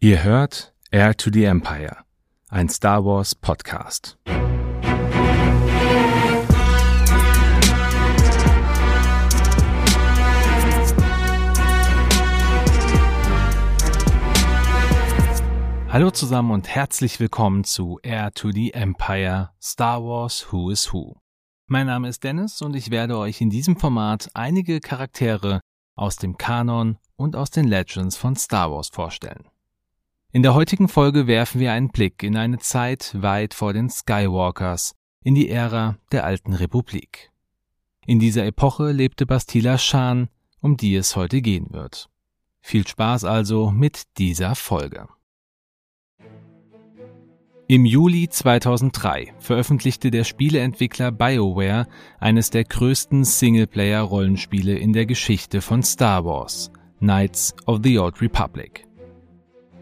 Ihr hört Air to the Empire, ein Star Wars Podcast. Hallo zusammen und herzlich willkommen zu Air to the Empire Star Wars Who is Who. Mein Name ist Dennis und ich werde euch in diesem Format einige Charaktere aus dem Kanon und aus den Legends von Star Wars vorstellen. In der heutigen Folge werfen wir einen Blick in eine Zeit weit vor den Skywalkers, in die Ära der alten Republik. In dieser Epoche lebte Bastila Shan, um die es heute gehen wird. Viel Spaß also mit dieser Folge. Im Juli 2003 veröffentlichte der Spieleentwickler BioWare eines der größten Singleplayer-Rollenspiele in der Geschichte von Star Wars, Knights of the Old Republic.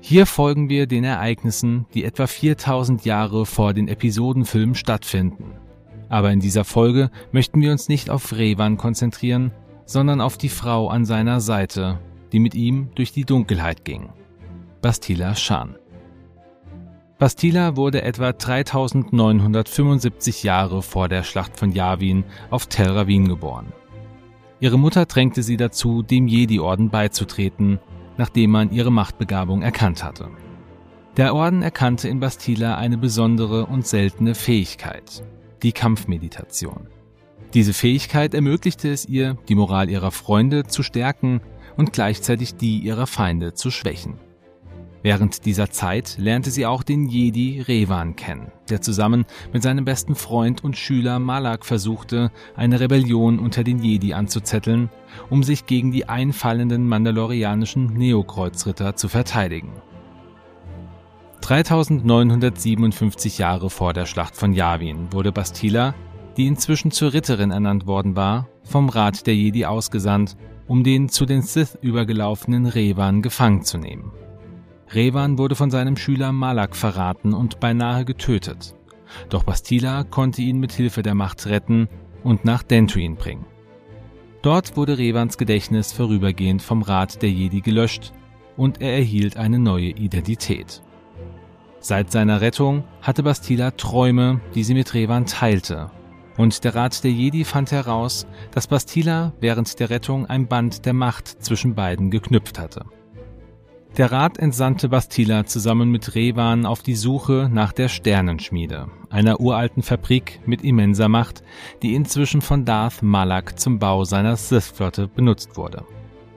Hier folgen wir den Ereignissen, die etwa 4000 Jahre vor den Episodenfilmen stattfinden. Aber in dieser Folge möchten wir uns nicht auf Revan konzentrieren, sondern auf die Frau an seiner Seite, die mit ihm durch die Dunkelheit ging. Bastila Shan. Bastila wurde etwa 3975 Jahre vor der Schlacht von Yavin auf Tel Ravin geboren. Ihre Mutter drängte sie dazu, dem Jedi-Orden beizutreten nachdem man ihre Machtbegabung erkannt hatte. Der Orden erkannte in Bastila eine besondere und seltene Fähigkeit, die Kampfmeditation. Diese Fähigkeit ermöglichte es ihr, die Moral ihrer Freunde zu stärken und gleichzeitig die ihrer Feinde zu schwächen. Während dieser Zeit lernte sie auch den Jedi Revan kennen, der zusammen mit seinem besten Freund und Schüler Malak versuchte, eine Rebellion unter den Jedi anzuzetteln, um sich gegen die einfallenden mandalorianischen Neokreuzritter zu verteidigen. 3957 Jahre vor der Schlacht von Yavin wurde Bastila, die inzwischen zur Ritterin ernannt worden war, vom Rat der Jedi ausgesandt, um den zu den Sith übergelaufenen Revan gefangen zu nehmen. Revan wurde von seinem Schüler Malak verraten und beinahe getötet. Doch Bastila konnte ihn mit Hilfe der Macht retten und nach Dantooine bringen. Dort wurde Revans Gedächtnis vorübergehend vom Rat der Jedi gelöscht und er erhielt eine neue Identität. Seit seiner Rettung hatte Bastila Träume, die sie mit Revan teilte. Und der Rat der Jedi fand heraus, dass Bastila während der Rettung ein Band der Macht zwischen beiden geknüpft hatte. Der Rat entsandte Bastila zusammen mit Revan auf die Suche nach der Sternenschmiede, einer uralten Fabrik mit immenser Macht, die inzwischen von Darth Malak zum Bau seiner Sith-Flotte benutzt wurde.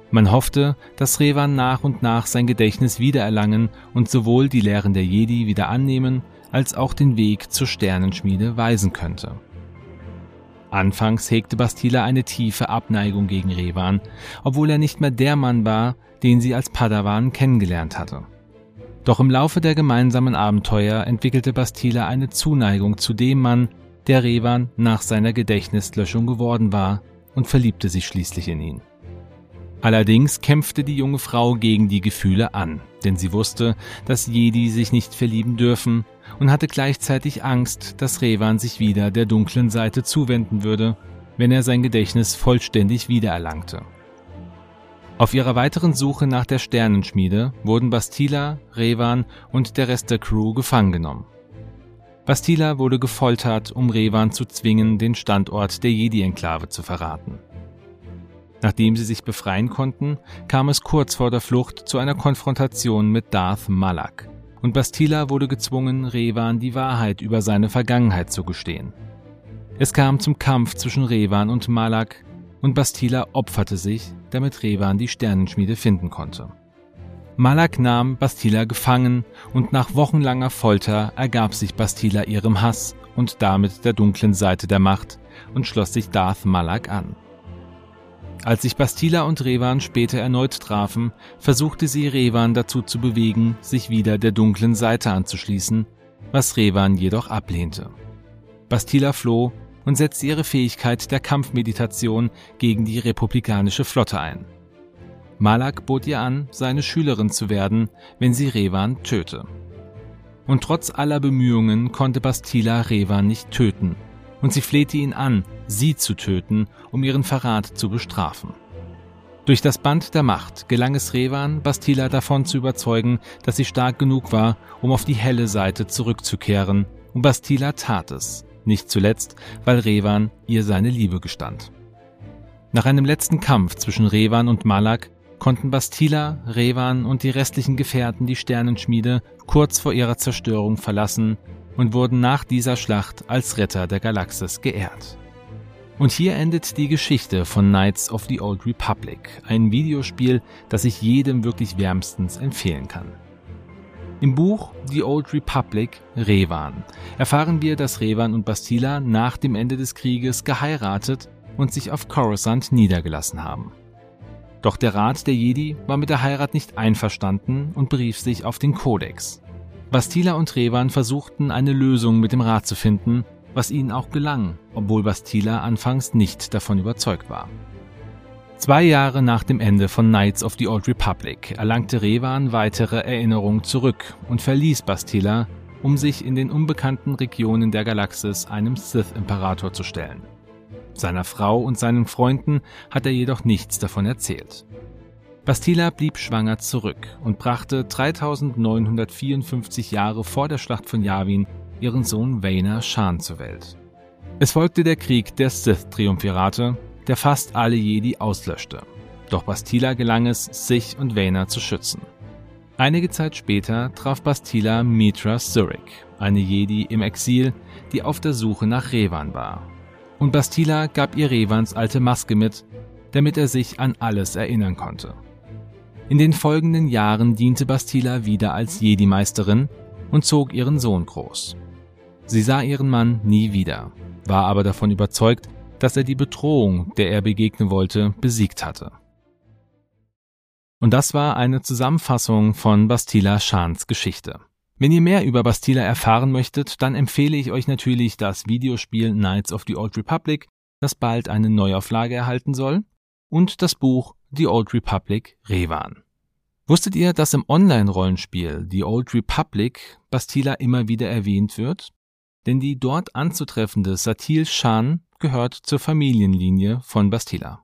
Man hoffte, dass Revan nach und nach sein Gedächtnis wiedererlangen und sowohl die Lehren der Jedi wieder annehmen, als auch den Weg zur Sternenschmiede weisen könnte. Anfangs hegte Bastila eine tiefe Abneigung gegen Revan, obwohl er nicht mehr der Mann war, den sie als Padawan kennengelernt hatte. Doch im Laufe der gemeinsamen Abenteuer entwickelte Bastila eine Zuneigung zu dem Mann, der Revan nach seiner Gedächtnislöschung geworden war, und verliebte sich schließlich in ihn. Allerdings kämpfte die junge Frau gegen die Gefühle an, denn sie wusste, dass Jedi sich nicht verlieben dürfen und hatte gleichzeitig Angst, dass Revan sich wieder der dunklen Seite zuwenden würde, wenn er sein Gedächtnis vollständig wiedererlangte. Auf ihrer weiteren Suche nach der Sternenschmiede wurden Bastila, Revan und der Rest der Crew gefangen genommen. Bastila wurde gefoltert, um Revan zu zwingen, den Standort der Jedi-Enklave zu verraten. Nachdem sie sich befreien konnten, kam es kurz vor der Flucht zu einer Konfrontation mit Darth Malak, und Bastila wurde gezwungen, Revan die Wahrheit über seine Vergangenheit zu gestehen. Es kam zum Kampf zwischen Revan und Malak, und Bastila opferte sich, damit Revan die Sternenschmiede finden konnte. Malak nahm Bastila gefangen und nach wochenlanger Folter ergab sich Bastila ihrem Hass und damit der dunklen Seite der Macht und schloss sich Darth Malak an. Als sich Bastila und Revan später erneut trafen, versuchte sie Revan dazu zu bewegen, sich wieder der dunklen Seite anzuschließen, was Revan jedoch ablehnte. Bastila floh und setzte ihre Fähigkeit der Kampfmeditation gegen die republikanische Flotte ein. Malak bot ihr an, seine Schülerin zu werden, wenn sie Revan töte. Und trotz aller Bemühungen konnte Bastila Revan nicht töten, und sie flehte ihn an, sie zu töten, um ihren Verrat zu bestrafen. Durch das Band der Macht gelang es Revan, Bastila davon zu überzeugen, dass sie stark genug war, um auf die helle Seite zurückzukehren, und Bastila tat es, nicht zuletzt, weil Revan ihr seine Liebe gestand. Nach einem letzten Kampf zwischen Revan und Malak konnten Bastila, Revan und die restlichen Gefährten die Sternenschmiede kurz vor ihrer Zerstörung verlassen und wurden nach dieser Schlacht als Retter der Galaxis geehrt. Und hier endet die Geschichte von Knights of the Old Republic, ein Videospiel, das ich jedem wirklich wärmstens empfehlen kann. Im Buch The Old Republic Revan erfahren wir, dass Revan und Bastila nach dem Ende des Krieges geheiratet und sich auf Coruscant niedergelassen haben. Doch der Rat der Jedi war mit der Heirat nicht einverstanden und berief sich auf den Kodex. Bastila und Revan versuchten eine Lösung mit dem Rat zu finden, was ihnen auch gelang, obwohl Bastila anfangs nicht davon überzeugt war. Zwei Jahre nach dem Ende von Knights of the Old Republic erlangte Revan weitere Erinnerungen zurück und verließ Bastila, um sich in den unbekannten Regionen der Galaxis einem Sith-Imperator zu stellen. Seiner Frau und seinen Freunden hat er jedoch nichts davon erzählt. Bastila blieb schwanger zurück und brachte 3954 Jahre vor der Schlacht von Yavin ihren Sohn Vader Shan zur Welt. Es folgte der Krieg der Sith-Triumvirate, der fast alle Jedi auslöschte. Doch Bastila gelang es, sich und Vader zu schützen. Einige Zeit später traf Bastila Mitra Surik, eine Jedi im Exil, die auf der Suche nach Revan war. Und Bastila gab ihr Revans alte Maske mit, damit er sich an alles erinnern konnte. In den folgenden Jahren diente Bastila wieder als Jedi-Meisterin und zog ihren Sohn groß. Sie sah ihren Mann nie wieder, war aber davon überzeugt, dass er die Bedrohung, der er begegnen wollte, besiegt hatte. Und das war eine Zusammenfassung von Bastila Schans Geschichte. Wenn ihr mehr über Bastila erfahren möchtet, dann empfehle ich euch natürlich das Videospiel Knights of the Old Republic, das bald eine Neuauflage erhalten soll, und das Buch The Old Republic Revan. Wusstet ihr, dass im Online-Rollenspiel The Old Republic Bastila immer wieder erwähnt wird? Denn die dort anzutreffende Satil Shan gehört zur Familienlinie von Bastila.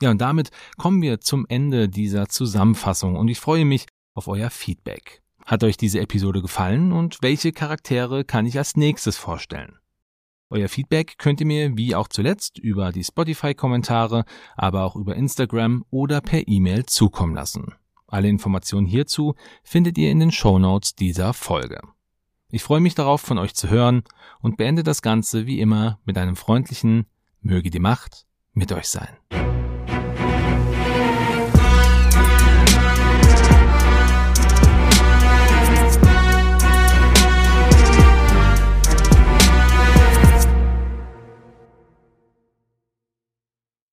Ja, und damit kommen wir zum Ende dieser Zusammenfassung und ich freue mich auf euer Feedback. Hat euch diese Episode gefallen und welche Charaktere kann ich als nächstes vorstellen? Euer Feedback könnt ihr mir wie auch zuletzt über die Spotify-Kommentare, aber auch über Instagram oder per E-Mail zukommen lassen. Alle Informationen hierzu findet ihr in den Show Notes dieser Folge. Ich freue mich darauf, von euch zu hören und beende das Ganze wie immer mit einem freundlichen Möge die Macht mit euch sein.